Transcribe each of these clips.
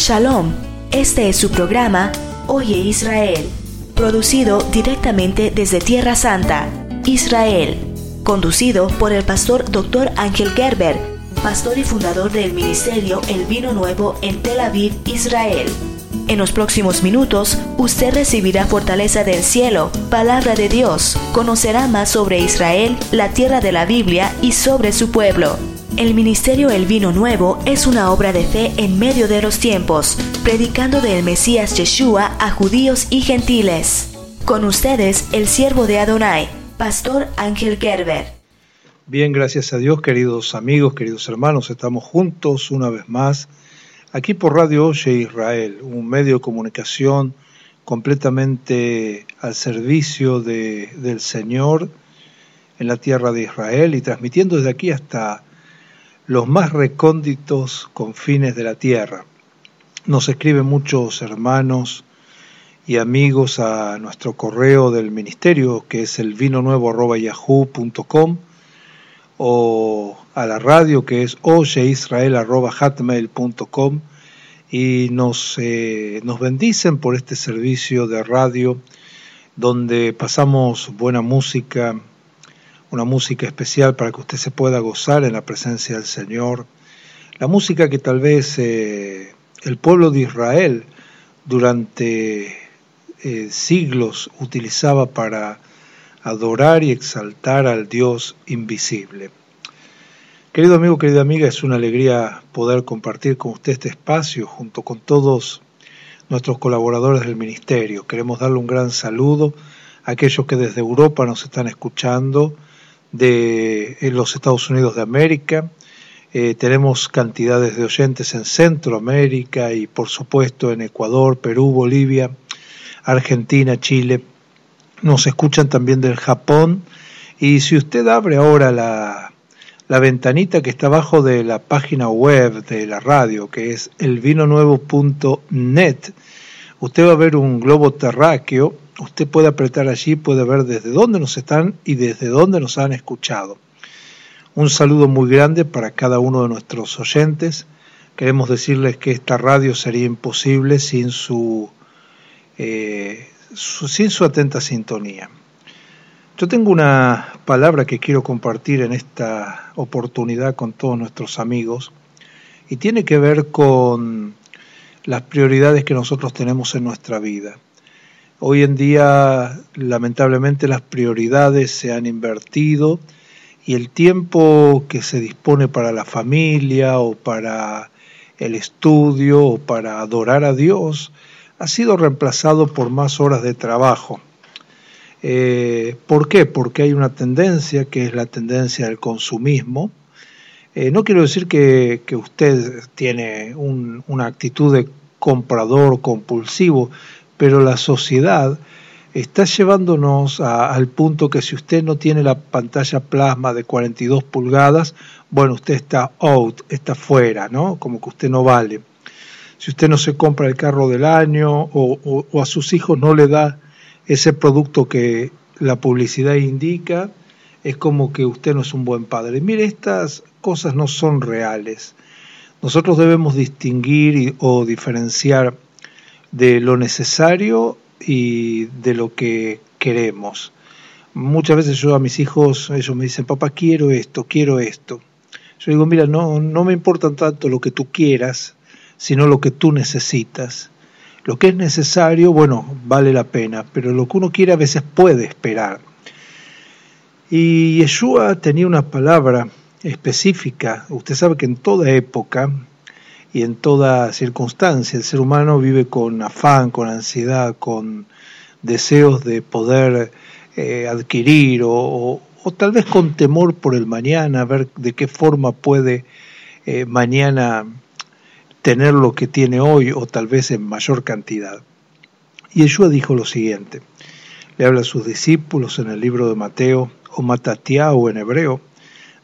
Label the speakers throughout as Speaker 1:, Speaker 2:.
Speaker 1: Shalom, este es su programa Oye Israel, producido directamente desde Tierra Santa, Israel, conducido por el pastor Dr. Ángel Gerber, pastor y fundador del ministerio El Vino Nuevo en Tel Aviv, Israel. En los próximos minutos, usted recibirá fortaleza del cielo, palabra de Dios, conocerá más sobre Israel, la tierra de la Biblia y sobre su pueblo. El Ministerio El Vino Nuevo es una obra de fe en medio de los tiempos, predicando del Mesías Yeshua a judíos y gentiles. Con ustedes, el siervo de Adonai, Pastor Ángel Gerber.
Speaker 2: Bien, gracias a Dios, queridos amigos, queridos hermanos, estamos juntos una vez más aquí por Radio Oye Israel, un medio de comunicación completamente al servicio de, del Señor en la tierra de Israel y transmitiendo desde aquí hasta los más recónditos confines de la tierra. Nos escriben muchos hermanos y amigos a nuestro correo del ministerio que es el vino nuevo yahoo.com o a la radio que es oyeisrael.com y nos, eh, nos bendicen por este servicio de radio donde pasamos buena música, una música especial para que usted se pueda gozar en la presencia del Señor, la música que tal vez eh, el pueblo de Israel durante eh, siglos utilizaba para adorar y exaltar al Dios invisible. Querido amigo, querida amiga, es una alegría poder compartir con usted este espacio junto con todos nuestros colaboradores del ministerio. Queremos darle un gran saludo a aquellos que desde Europa nos están escuchando, de los Estados Unidos de América. Eh, tenemos cantidades de oyentes en Centroamérica y por supuesto en Ecuador, Perú, Bolivia, Argentina, Chile. Nos escuchan también del Japón. Y si usted abre ahora la, la ventanita que está abajo de la página web de la radio, que es elvinonuevo.net, usted va a ver un globo terráqueo Usted puede apretar allí, puede ver desde dónde nos están y desde dónde nos han escuchado. Un saludo muy grande para cada uno de nuestros oyentes. Queremos decirles que esta radio sería imposible sin su, eh, sin su atenta sintonía. Yo tengo una palabra que quiero compartir en esta oportunidad con todos nuestros amigos y tiene que ver con las prioridades que nosotros tenemos en nuestra vida. Hoy en día, lamentablemente, las prioridades se han invertido y el tiempo que se dispone para la familia o para el estudio o para adorar a Dios ha sido reemplazado por más horas de trabajo. Eh, ¿Por qué? Porque hay una tendencia que es la tendencia del consumismo. Eh, no quiero decir que, usted tiene una actitud de comprador compulsivo, pero la sociedad está llevándonos al punto que si usted no tiene la pantalla plasma de 42 pulgadas, bueno, usted está out, está fuera, ¿no? Como que usted no vale. Si usted no se compra el carro del año o, a sus hijos no le da ese producto que la publicidad indica, es como que usted no es un buen padre. Mire, estas cosas no son reales. Nosotros debemos distinguir o diferenciar de lo necesario y de lo que queremos. Muchas veces yo a mis hijos, ellos me dicen, papá, quiero esto, quiero esto. Yo digo, mira, no, no me importa tanto lo que tú quieras, sino lo que tú necesitas. Lo que es necesario, bueno, vale la pena, pero lo que uno quiere a veces puede esperar. Y Yeshua tenía una palabra específica. Usted sabe que en toda época y en toda circunstancia. El ser humano vive con afán, con ansiedad, con deseos de poder eh, adquirir o, tal vez con temor por el mañana, ver de qué forma puede eh, mañana tener lo que tiene hoy o tal vez en mayor cantidad. Y Yeshua dijo lo siguiente, le habla a sus discípulos en el libro de Mateo o Matatiao en hebreo,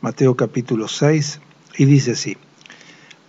Speaker 2: Mateo capítulo 6, y dice así,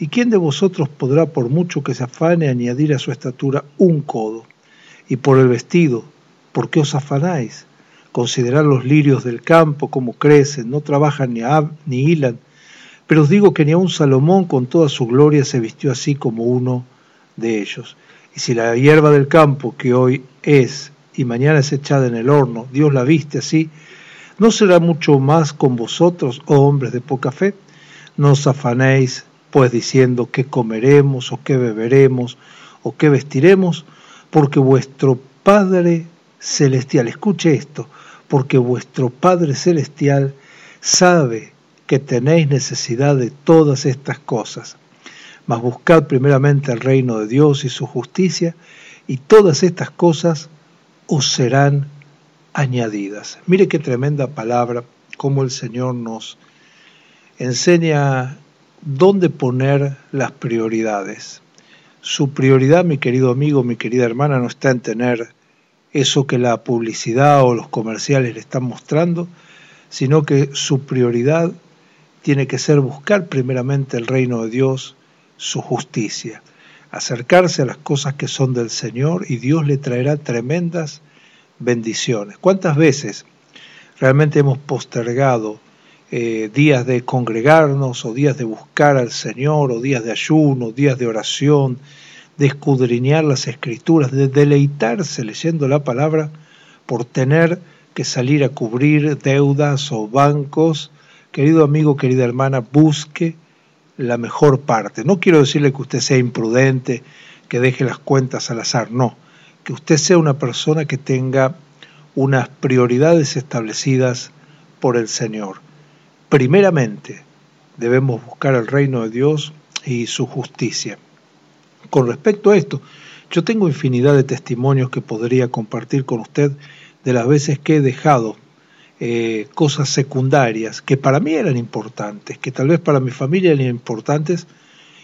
Speaker 2: ¿Y quién de vosotros podrá, por mucho que se afane, añadir a su estatura un codo? Y por el vestido, ¿por qué os afanáis? Considerad los lirios del campo, cómo crecen, no trabajan ni, ni hilan. Pero os digo que ni aun Salomón con toda su gloria se vistió así como uno de ellos. Y si la hierba del campo, que hoy es y mañana es echada en el horno, Dios la viste así, ¿no será mucho más con vosotros, oh hombres de poca fe? No os afanéis, pues diciendo qué comeremos, o qué beberemos, o qué vestiremos, porque vuestro Padre Celestial, escuche esto, porque vuestro Padre Celestial sabe que tenéis necesidad de todas estas cosas mas buscad primeramente el reino de Dios y su justicia, y todas estas cosas os serán añadidas. Mire qué tremenda palabra, cómo el Señor nos enseña dónde poner las prioridades. Su prioridad, mi querido amigo, mi querida hermana, no está en tener eso que la publicidad o los comerciales le están mostrando, sino que su prioridad tiene que ser buscar primeramente el reino de Dios su justicia, acercarse a las cosas que son del Señor y Dios le traerá tremendas bendiciones. ¿Cuántas veces realmente hemos postergado eh, días de congregarnos o días de buscar al Señor o días de ayuno, días de oración, de escudriñar las escrituras, de deleitarse leyendo la palabra por tener que salir a cubrir deudas o bancos? Querido amigo, querida hermana, busque la mejor parte. No quiero decirle que usted sea imprudente, que deje las cuentas al azar, no. Que usted sea una persona que tenga unas prioridades establecidas por el Señor. Primeramente, debemos buscar el reino de Dios y su justicia. Con respecto a esto, yo tengo infinidad de testimonios que podría compartir con usted de las veces que he dejado eh, cosas secundarias que para mí eran importantes, que tal vez para mi familia eran importantes,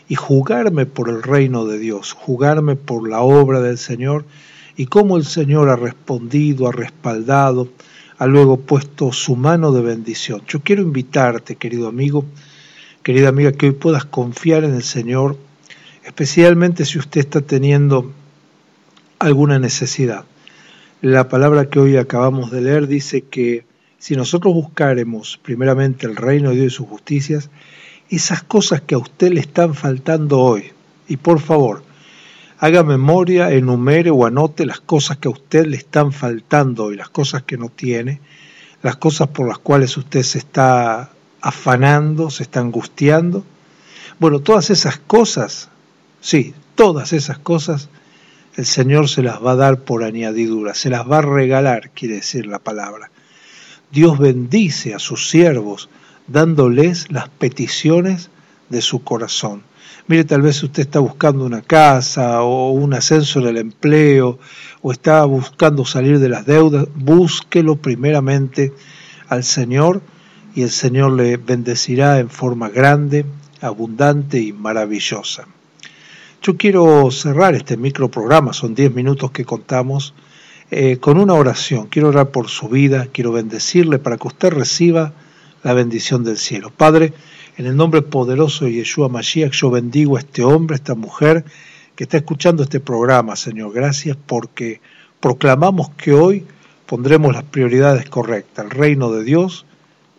Speaker 2: y jugarme por el reino de Dios, jugarme por la obra del Señor, y cómo el Señor ha respondido, ha respaldado, ha luego puesto su mano de bendición. Yo quiero invitarte, querido amigo, querida amiga, que hoy puedas confiar en el Señor, especialmente si usted está teniendo alguna necesidad. La palabra que hoy acabamos de leer dice que si nosotros buscaremos primeramente el reino de Dios y sus justicias, esas cosas que a usted le están faltando hoy, y por favor, haga memoria, enumere o anote las cosas que a usted le están faltando hoy, las cosas que no tiene, las cosas por las cuales usted se está afanando, se está angustiando. Bueno, todas esas cosas, sí, todas esas cosas, el Señor se las va a dar por añadidura, se las va a regalar, quiere decir la palabra. Dios bendice a sus siervos dándoles las peticiones de su corazón. Mire, tal vez usted está buscando una casa o un ascenso en el empleo o está buscando salir de las deudas, búsquelo primeramente al Señor y el Señor le bendecirá en forma grande, abundante y maravillosa. Yo quiero cerrar este microprograma, son 10 minutos que contamos eh, con una oración. Quiero orar por su vida, quiero bendecirle para que usted reciba la bendición del cielo. Padre, en el nombre poderoso de Yeshua Mashiach, yo bendigo a este hombre, a esta mujer que está escuchando este programa, Señor. Gracias porque proclamamos que hoy pondremos las prioridades correctas, el reino de Dios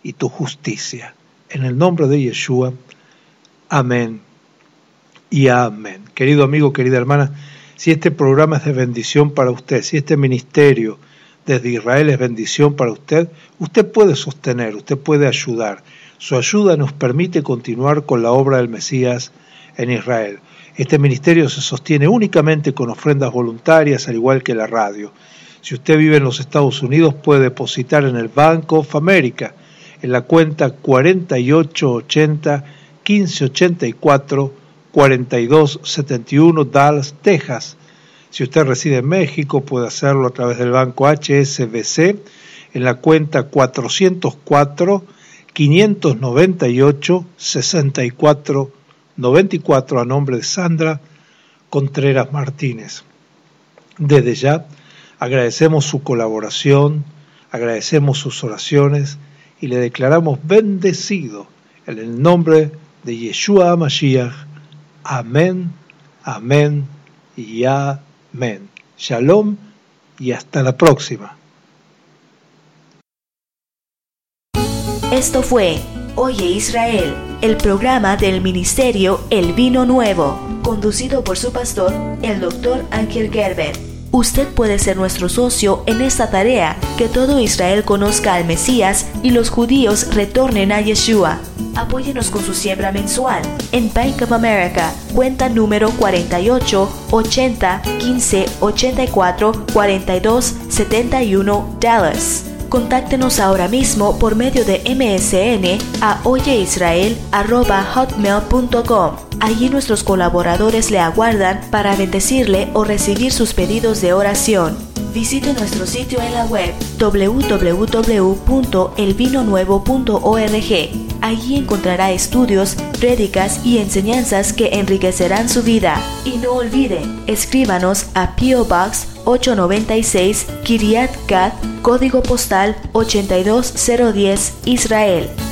Speaker 2: y tu justicia. En el nombre de Yeshua, amén y amén. Querido amigo, querida hermana, si este programa es de bendición para usted, si este ministerio desde Israel es bendición para usted, usted puede sostener, usted puede ayudar. Su ayuda nos permite continuar con la obra del Mesías en Israel. Este ministerio se sostiene únicamente con ofrendas voluntarias, al igual que la radio. Si usted vive en los Estados Unidos, puede depositar en el Bank of America, en la cuenta 4880 1584 4271 Dallas, Texas. Si usted reside en México, puede hacerlo a través del banco HSBC en la cuenta 404 598 6494 a nombre de Sandra Contreras Martínez. Desde ya agradecemos su colaboración, agradecemos sus oraciones y le declaramos bendecido en el nombre de Yeshua Mashiach. Amén, amén y amén. Shalom y hasta la próxima.
Speaker 1: Esto fue Oye Israel, el programa del ministerio El Vino Nuevo, conducido por su pastor, el doctor Ángel Gerber. Usted puede ser nuestro socio en esta tarea, que todo Israel conozca al Mesías y los judíos retornen a Yeshua. Apóyenos con su siembra mensual en Bank of America, cuenta número 48 80 15 84 42 71 Dallas. Contáctenos ahora mismo por medio de MSN a oyeisrael.hotmail.com. Allí nuestros colaboradores le aguardan para bendecirle o recibir sus pedidos de oración. Visite nuestro sitio en la web www.elvinonuevo.org. Allí encontrará estudios, prédicas y enseñanzas que enriquecerán su vida. Y no olvide, escríbanos a P.O. 896 Kiryat Gat, código postal 82010, Israel